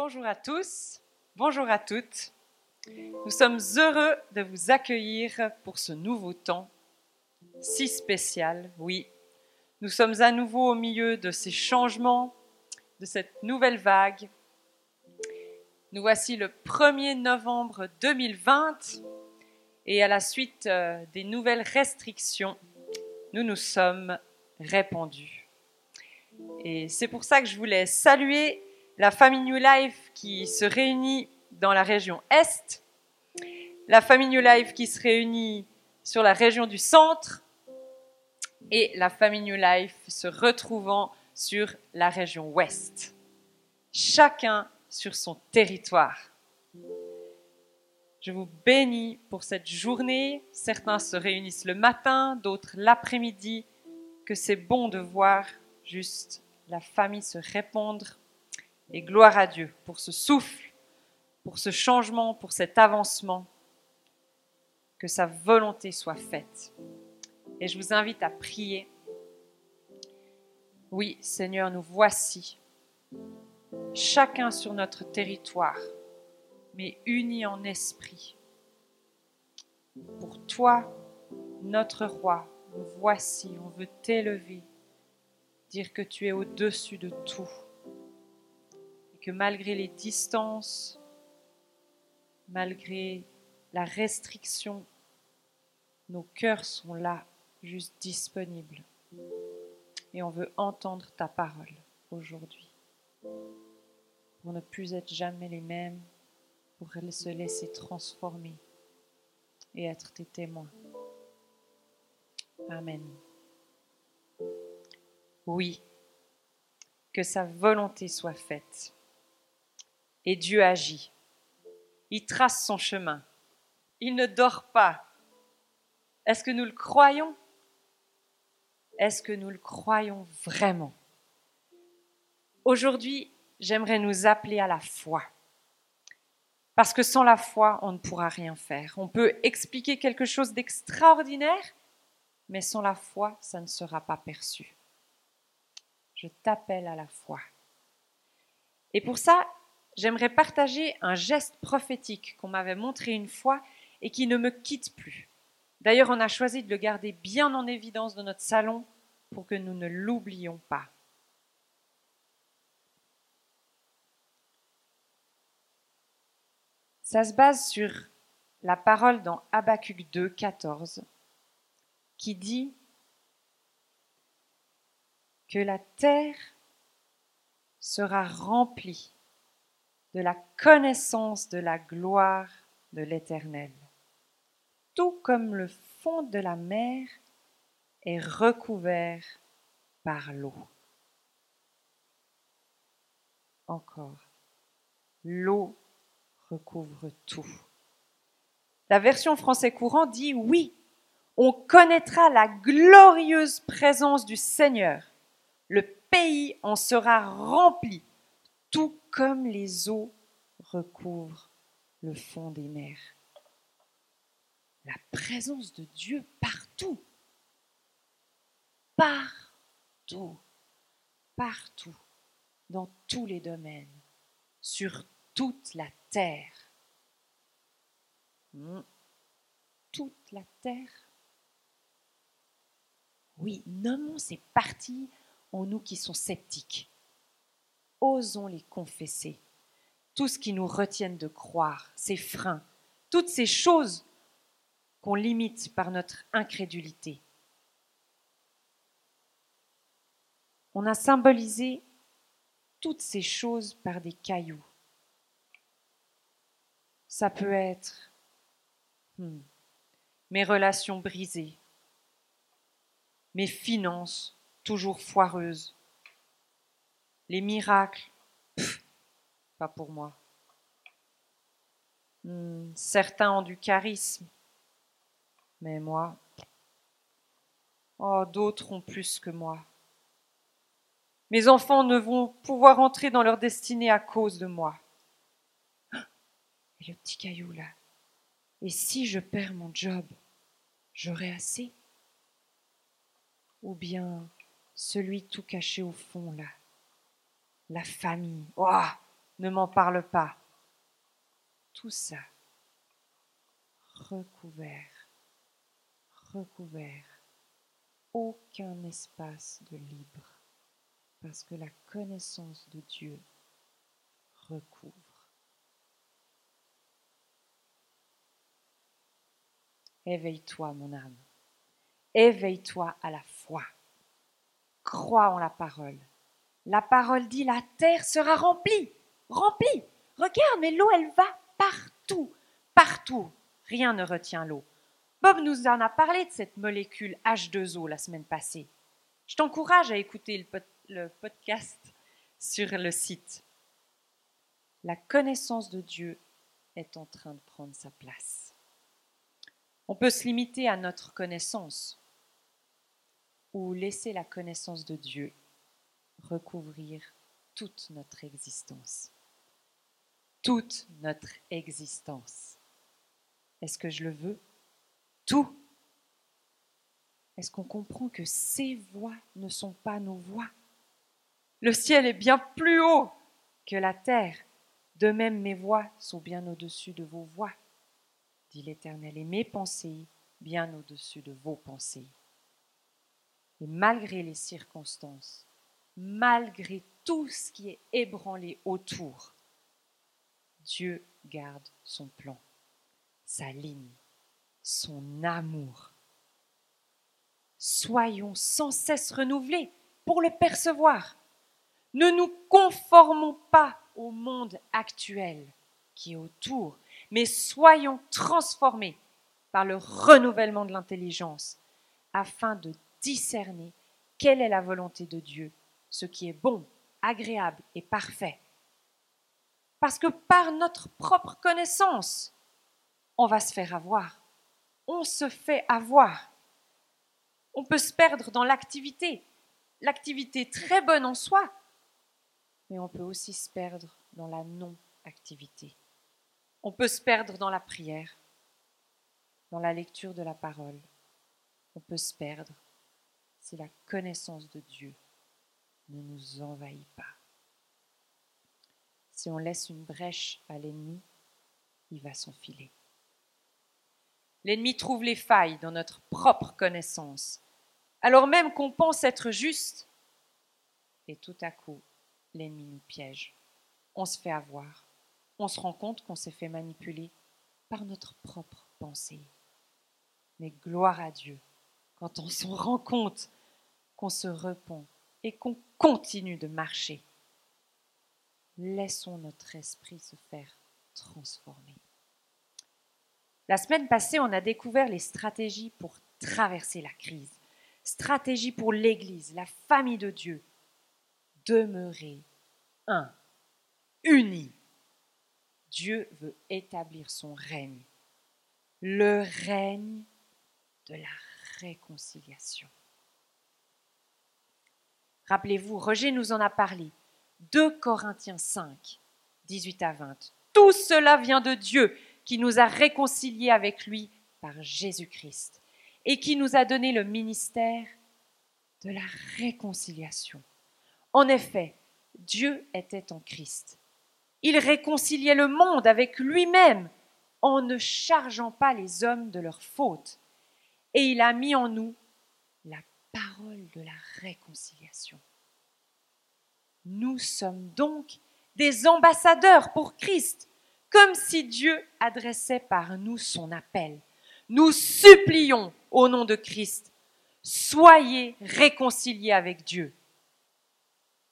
Bonjour à tous, bonjour à toutes. Nous sommes heureux de vous accueillir pour ce nouveau temps si spécial, oui. Nous sommes à nouveau au milieu de ces changements, de cette nouvelle vague. Nous voici le 1er novembre 2020 et à la suite euh, des nouvelles restrictions, nous nous sommes répandus. Et c'est pour ça que je voulais saluer la famille New Life qui se réunit dans la région Est, la famille New Life qui se réunit sur la région du Centre et la famille New Life se retrouvant sur la région Ouest. Chacun sur son territoire. Je vous bénis pour cette journée. Certains se réunissent le matin, d'autres l'après-midi. Que c'est bon de voir juste la famille se répandre et gloire à Dieu pour ce souffle, pour ce changement, pour cet avancement. Que sa volonté soit faite. Et je vous invite à prier. Oui, Seigneur, nous voici, chacun sur notre territoire, mais unis en esprit. Pour toi, notre roi, nous voici, on veut t'élever, dire que tu es au-dessus de tout malgré les distances, malgré la restriction, nos cœurs sont là, juste disponibles. Et on veut entendre ta parole aujourd'hui. Pour ne plus être jamais les mêmes, pour se laisser transformer et être tes témoins. Amen. Oui, que sa volonté soit faite et Dieu agit. Il trace son chemin. Il ne dort pas. Est-ce que nous le croyons? Est-ce que nous le croyons vraiment? Aujourd'hui, j'aimerais nous appeler à la foi. Parce que sans la foi, on ne pourra rien faire. On peut expliquer quelque chose d'extraordinaire, mais sans la foi, ça ne sera pas perçu. Je t'appelle à la foi. Et pour ça, j'aimerais partager un geste prophétique qu'on m'avait montré une fois et qui ne me quitte plus. D'ailleurs, on a choisi de le garder bien en évidence dans notre salon pour que nous ne l'oublions pas. Ça se base sur la parole dans Habacuc 2, 14, qui dit que la terre sera remplie de la connaissance de la gloire de l'Éternel, tout comme le fond de la mer est recouvert par l'eau. Encore, l'eau recouvre tout. La version français courant dit oui, on connaîtra la glorieuse présence du Seigneur. Le pays en sera rempli tout comme les eaux recouvrent le fond des mers. La présence de Dieu partout, partout, partout, dans tous les domaines, sur toute la terre. Hmm. Toute la terre Oui, nommons ces parties en nous qui sont sceptiques osons les confesser. Tout ce qui nous retienne de croire, ces freins, toutes ces choses qu'on limite par notre incrédulité. On a symbolisé toutes ces choses par des cailloux. Ça peut être hmm, mes relations brisées, mes finances toujours foireuses, les miracles, pas pour moi. Hmm, certains ont du charisme, mais moi, oh, d'autres ont plus que moi. Mes enfants ne vont pouvoir entrer dans leur destinée à cause de moi. Et le petit caillou là. Et si je perds mon job, j'aurai assez? Ou bien celui tout caché au fond là la famille. Oh, ne m'en parle pas. Tout ça recouvert, recouvert, aucun espace de libre, parce que la connaissance de Dieu recouvre. Éveille-toi, mon âme. Éveille-toi à la foi. Crois en la parole. La parole dit la terre sera remplie, remplie. Regarde, mais l'eau, elle va partout, partout. Rien ne retient l'eau. Bob nous en a parlé de cette molécule H2O la semaine passée. Je t'encourage à écouter le, le podcast sur le site. La connaissance de Dieu est en train de prendre sa place. On peut se limiter à notre connaissance ou laisser la connaissance de Dieu recouvrir toute notre existence. Toute notre existence. Est-ce que je le veux? Tout. Est-ce qu'on comprend que ces voix ne sont pas nos voix Le ciel est bien plus haut que la terre. De même, mes voix sont bien au-dessus de vos voix dit l'Éternel, et mes pensées bien au-dessus de vos pensées. Et malgré les circonstances, malgré tout ce qui est ébranlé autour, Dieu garde son plan, sa ligne, son amour. Soyons sans cesse renouvelés pour le percevoir. Ne nous conformons pas au monde actuel qui est autour, mais soyons transformés par le renouvellement de l'intelligence afin de discerner quelle est la volonté de Dieu, ce qui est bon, agréable et parfait. Parce que par notre propre connaissance, on va se faire avoir. On se fait avoir. On peut se perdre dans l'activité, l'activité très bonne en soi, mais on peut aussi se perdre dans la non-activité. On peut se perdre dans la prière, dans la lecture de la parole. On peut se perdre si la connaissance de Dieu ne nous envahit pas. Si on laisse une brèche à l'ennemi, il va s'enfiler. L'ennemi trouve les failles dans notre propre connaissance, alors même qu'on pense être juste, et tout à coup, l'ennemi nous piège. On se fait avoir on se rend compte qu'on s'est fait manipuler par notre propre pensée. Mais gloire à Dieu, quand on s'en rend compte, qu'on se repent et qu'on continue de marcher. Laissons notre esprit se faire transformer. La semaine passée, on a découvert les stratégies pour traverser la crise. Stratégie pour l'Église, la famille de Dieu. Demeurer un, unis Dieu veut établir son règne, le règne de la réconciliation. Rappelez-vous, Roger nous en a parlé. 2 Corinthiens 5, 18 à 20. Tout cela vient de Dieu qui nous a réconciliés avec lui par Jésus-Christ et qui nous a donné le ministère de la réconciliation. En effet, Dieu était en Christ il réconciliait le monde avec lui-même en ne chargeant pas les hommes de leurs fautes. Et il a mis en nous parole de la réconciliation. Nous sommes donc des ambassadeurs pour Christ, comme si Dieu adressait par nous son appel. Nous supplions au nom de Christ, soyez réconciliés avec Dieu.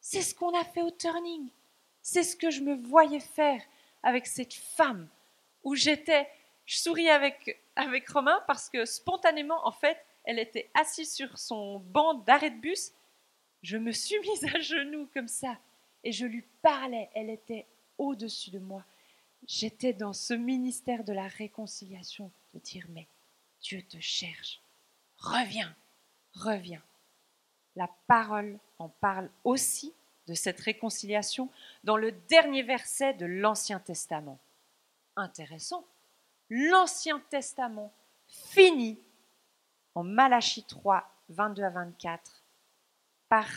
C'est ce qu'on a fait au turning. C'est ce que je me voyais faire avec cette femme où j'étais, je souris avec, avec Romain parce que spontanément, en fait, elle était assise sur son banc d'arrêt de bus. Je me suis mise à genoux comme ça et je lui parlais. Elle était au-dessus de moi. J'étais dans ce ministère de la réconciliation, de dire mais Dieu te cherche. Reviens, reviens. La parole en parle aussi de cette réconciliation dans le dernier verset de l'Ancien Testament. Intéressant. L'Ancien Testament finit en Malachie 3, 22 à 24 par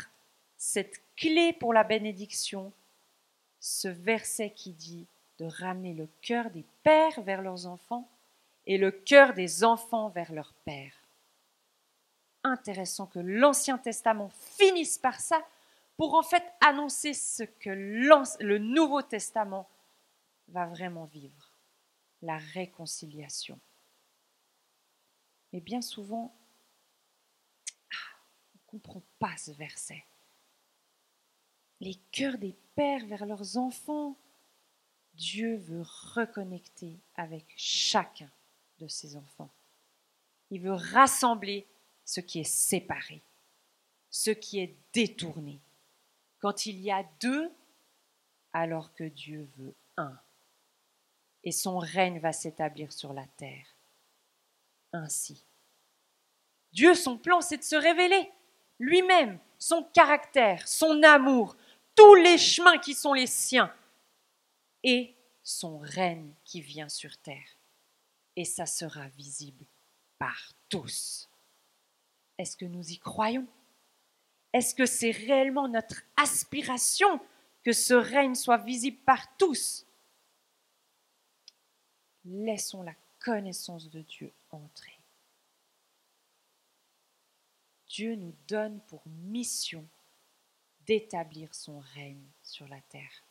cette clé pour la bénédiction ce verset qui dit de ramener le cœur des pères vers leurs enfants et le cœur des enfants vers leurs pères. Intéressant que l'Ancien Testament finisse par ça pour en fait annoncer ce que le Nouveau Testament va vraiment vivre, la réconciliation. Mais bien souvent, ah, on ne comprend pas ce verset. Les cœurs des pères vers leurs enfants, Dieu veut reconnecter avec chacun de ses enfants. Il veut rassembler ce qui est séparé, ce qui est détourné. Quand il y a deux, alors que Dieu veut un. Et son règne va s'établir sur la terre. Ainsi. Dieu, son plan, c'est de se révéler lui-même, son caractère, son amour, tous les chemins qui sont les siens et son règne qui vient sur terre. Et ça sera visible par tous. Est-ce que nous y croyons? Est-ce que c'est réellement notre aspiration que ce règne soit visible par tous? Laissons la connaissance de Dieu entrer. Dieu nous donne pour mission d'établir son règne sur la terre,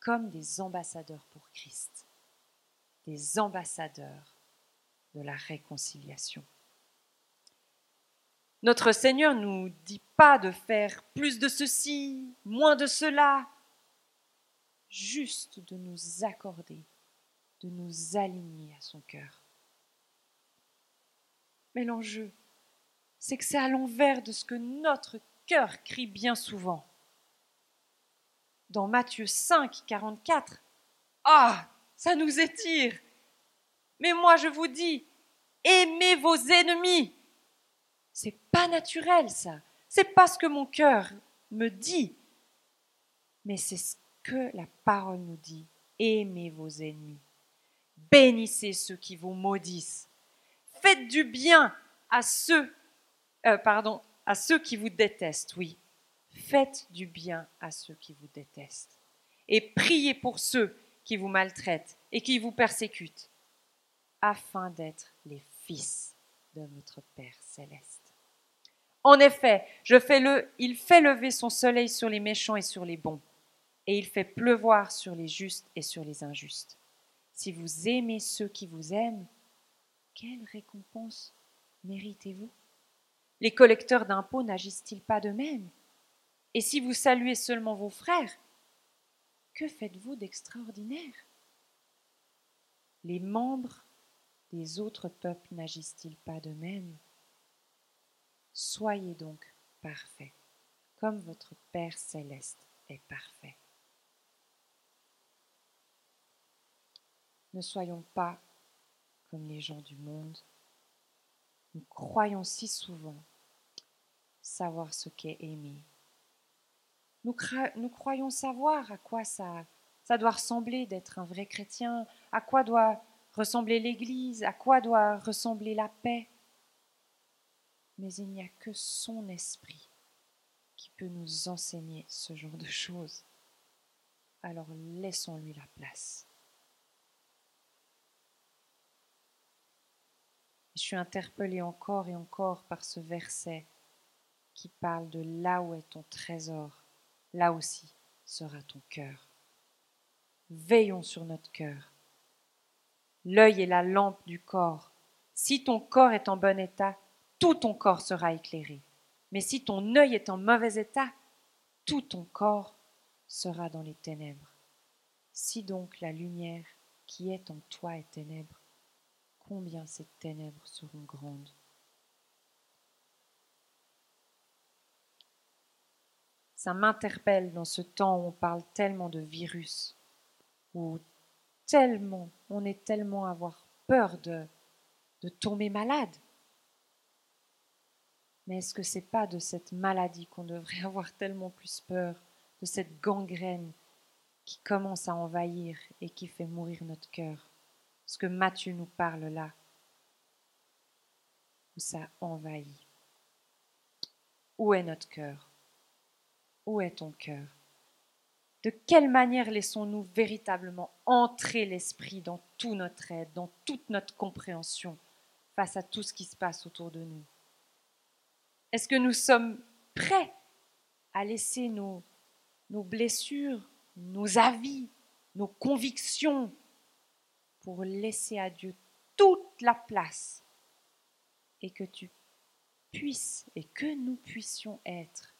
comme des ambassadeurs pour Christ, des ambassadeurs de la réconciliation. Notre Seigneur ne nous dit pas de faire plus de ceci, moins de cela, juste de nous accorder, de nous aligner à son cœur. Mais l'enjeu, c'est que c'est à l'envers de ce que notre cœur crie bien souvent. Dans Matthieu 5, 44, Ah, ça nous étire. Mais moi je vous dis, aimez vos ennemis. C'est pas naturel ça. C'est pas ce que mon cœur me dit. Mais c'est ce que la parole nous dit. Aimez vos ennemis. Bénissez ceux qui vous maudissent. Faites du bien à ceux, euh, pardon, à ceux qui vous détestent, oui. Faites du bien à ceux qui vous détestent. Et priez pour ceux qui vous maltraitent et qui vous persécutent, afin d'être les fils de votre Père céleste. En effet, je fais le, il fait lever son soleil sur les méchants et sur les bons, et il fait pleuvoir sur les justes et sur les injustes. Si vous aimez ceux qui vous aiment, quelle récompense méritez-vous? Les collecteurs d'impôts n'agissent-ils pas de même Et si vous saluez seulement vos frères, que faites-vous d'extraordinaire? Les membres des autres peuples n'agissent-ils pas de même Soyez donc parfaits, comme votre Père céleste est parfait. Ne soyons pas comme les gens du monde nous croyons si souvent savoir ce qu'est aimer. Nous, croyons savoir à quoi ça doit ressembler d'être un vrai chrétien, à quoi doit ressembler l'Église, à quoi doit ressembler la paix. Mais il n'y a que son esprit qui peut nous enseigner ce genre de choses. Alors laissons-lui la place. Je suis interpellée encore et encore par ce verset qui parle de là où est ton trésor, là aussi sera ton cœur. Veillons sur notre cœur. L'œil est la lampe du corps. Si ton corps est en bon état, tout ton corps sera éclairé. Mais si ton œil est en mauvais état, tout ton corps sera dans les ténèbres. Si donc la lumière qui est en toi est ténèbre, combien ces ténèbres seront grandes. Ça m'interpelle dans ce temps où on parle tellement de virus, où tellement, on est tellement à avoir peur de, de tomber malade. Mais est-ce que c'est pas de cette maladie qu'on devrait avoir tellement plus peur, de cette gangrène qui commence à envahir et qui fait mourir notre cœur? Ce que Matthieu nous parle là, où ça envahit. Où est notre cœur? Où est ton cœur? De quelle manière laissons-nous véritablement entrer l'Esprit dans tout notre aide, dans toute notre compréhension face à tout ce qui se passe autour de nous? Est-ce que nous sommes prêts à laisser nos, nos blessures, nos avis, nos convictions pour laisser à Dieu toute la place et que tu puisses et que nous puissions être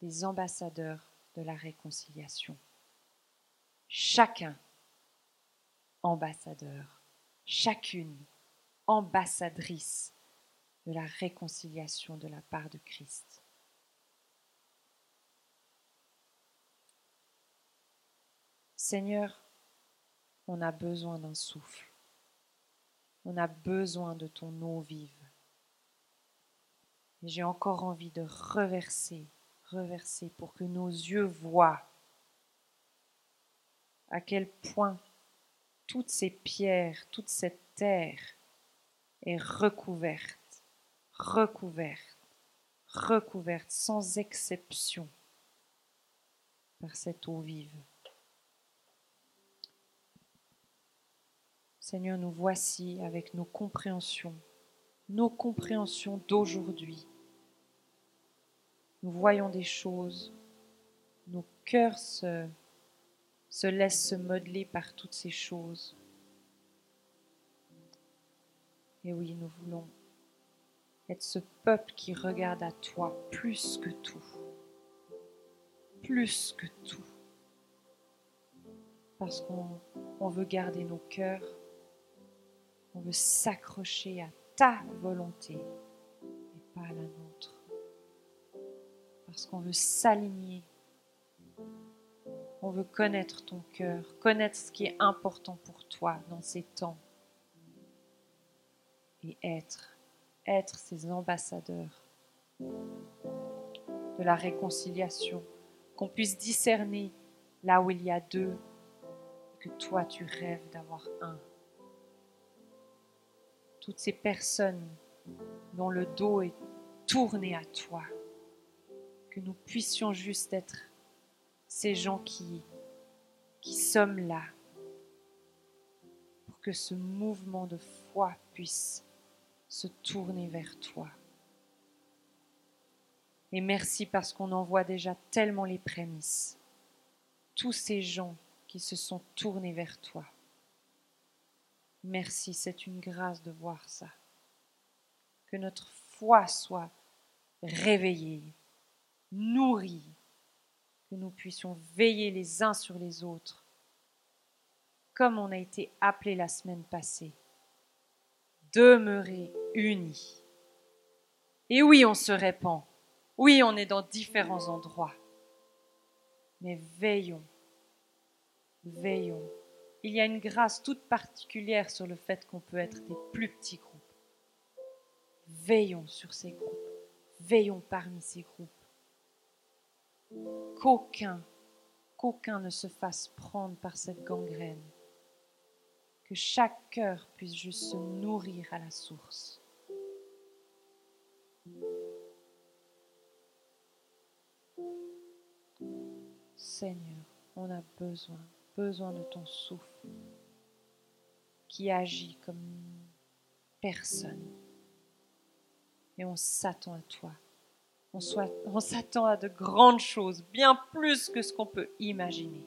des ambassadeurs de la réconciliation. Chacun ambassadeur, chacune ambassadrice de la réconciliation de la part de Christ. Seigneur, on a besoin d'un souffle. On a besoin de ton eau vive. J'ai encore envie de reverser reverser pour que nos yeux voient à quel point toutes ces pierres, toute cette terre est recouverte, recouverte, recouverte sans exception par cette eau vive. Seigneur, nous voici avec nos compréhensions, nos compréhensions d'aujourd'hui nous voyons des choses, nos cœurs se, se laissent se modeler par toutes ces choses. Et oui, nous voulons être ce peuple qui regarde à toi plus que tout, plus que tout, parce qu'on veut garder nos cœurs, on veut s'accrocher à ta volonté et pas à la nôtre parce qu'on veut s'aligner. On veut connaître ton cœur, connaître ce qui est important pour toi dans ces temps. Et être, être ces ambassadeurs de la réconciliation, qu'on puisse discerner là où il y a deux, que toi tu rêves d'avoir un. Toutes ces personnes dont le dos est tourné à toi que nous puissions juste être ces gens qui, qui sommes là pour que ce mouvement de foi puisse se tourner vers toi. Et merci parce qu'on en voit déjà tellement les prémices. Tous ces gens qui se sont tournés vers toi. Merci, c'est une grâce de voir ça. Que notre foi soit réveillée, nourris, que nous puissions veiller les uns sur les autres, comme on a été appelé la semaine passée. Demeurer unis. Et oui, on se répand. Oui, on est dans différents endroits. Mais veillons, veillons. Il y a une grâce toute particulière sur le fait qu'on peut être des plus petits groupes. Veillons sur ces groupes. Veillons parmi ces groupes qu'aucun, qu'aucun ne se fasse prendre par cette gangrène, que chaque cœur puisse juste se nourrir à la source. Seigneur, on a besoin, besoin de ton souffle qui agit comme personne. Et on s'attend à toi on, s'attend à de grandes choses, bien plus que ce qu'on peut imaginer.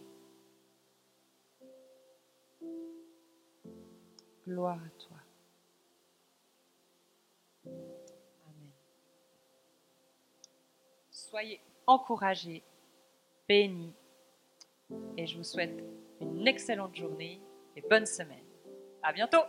Gloire à toi. Amen. Soyez encouragés, bénis, et je vous souhaite une excellente journée et bonne semaine. À bientôt!